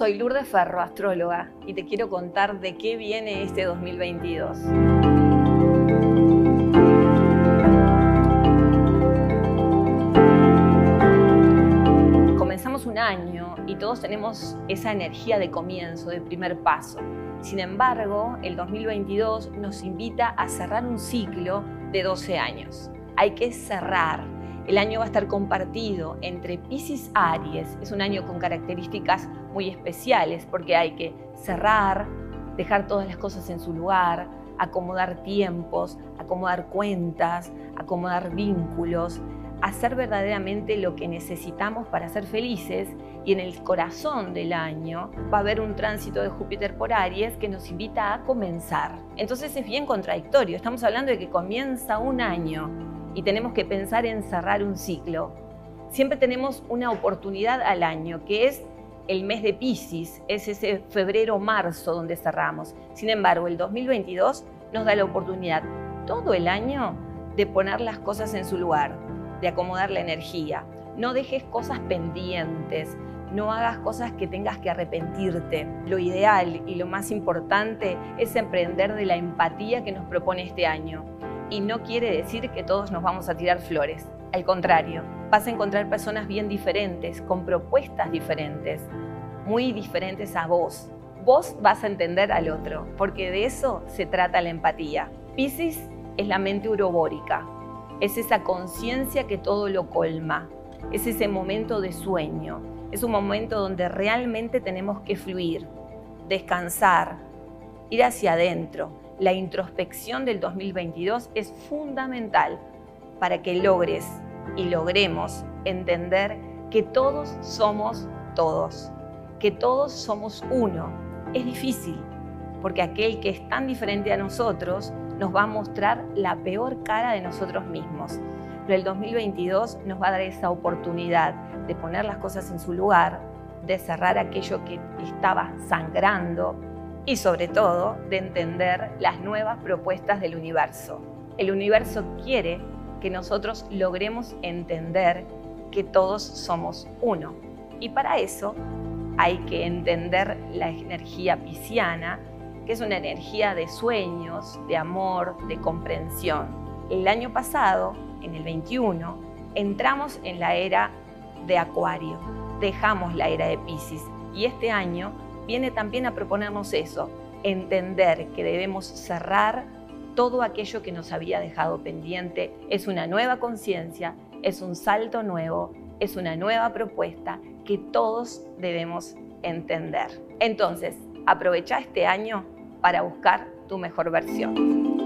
Soy Lourdes Ferro, astróloga, y te quiero contar de qué viene este 2022. Comenzamos un año y todos tenemos esa energía de comienzo, de primer paso. Sin embargo, el 2022 nos invita a cerrar un ciclo de 12 años. Hay que cerrar, el año va a estar compartido entre Pisces Aries. Es un año con características muy especiales porque hay que cerrar, dejar todas las cosas en su lugar, acomodar tiempos, acomodar cuentas, acomodar vínculos, hacer verdaderamente lo que necesitamos para ser felices y en el corazón del año va a haber un tránsito de Júpiter por Aries que nos invita a comenzar. Entonces es bien contradictorio, estamos hablando de que comienza un año y tenemos que pensar en cerrar un ciclo. Siempre tenemos una oportunidad al año, que es el mes de Pisces, es ese febrero-marzo donde cerramos. Sin embargo, el 2022 nos da la oportunidad todo el año de poner las cosas en su lugar, de acomodar la energía. No dejes cosas pendientes, no hagas cosas que tengas que arrepentirte. Lo ideal y lo más importante es emprender de la empatía que nos propone este año y no quiere decir que todos nos vamos a tirar flores. Al contrario, vas a encontrar personas bien diferentes, con propuestas diferentes, muy diferentes a vos. Vos vas a entender al otro, porque de eso se trata la empatía. Piscis es la mente urobórica, es esa conciencia que todo lo colma, es ese momento de sueño, es un momento donde realmente tenemos que fluir, descansar, ir hacia adentro, la introspección del 2022 es fundamental para que logres y logremos entender que todos somos todos, que todos somos uno. Es difícil, porque aquel que es tan diferente a nosotros nos va a mostrar la peor cara de nosotros mismos. Pero el 2022 nos va a dar esa oportunidad de poner las cosas en su lugar, de cerrar aquello que estaba sangrando, y sobre todo de entender las nuevas propuestas del universo. El universo quiere que nosotros logremos entender que todos somos uno. Y para eso hay que entender la energía pisciana, que es una energía de sueños, de amor, de comprensión. El año pasado, en el 21, entramos en la era de Acuario, dejamos la era de Pisces y este año viene también a proponernos eso, entender que debemos cerrar todo aquello que nos había dejado pendiente. Es una nueva conciencia, es un salto nuevo, es una nueva propuesta que todos debemos entender. Entonces, aprovecha este año para buscar tu mejor versión.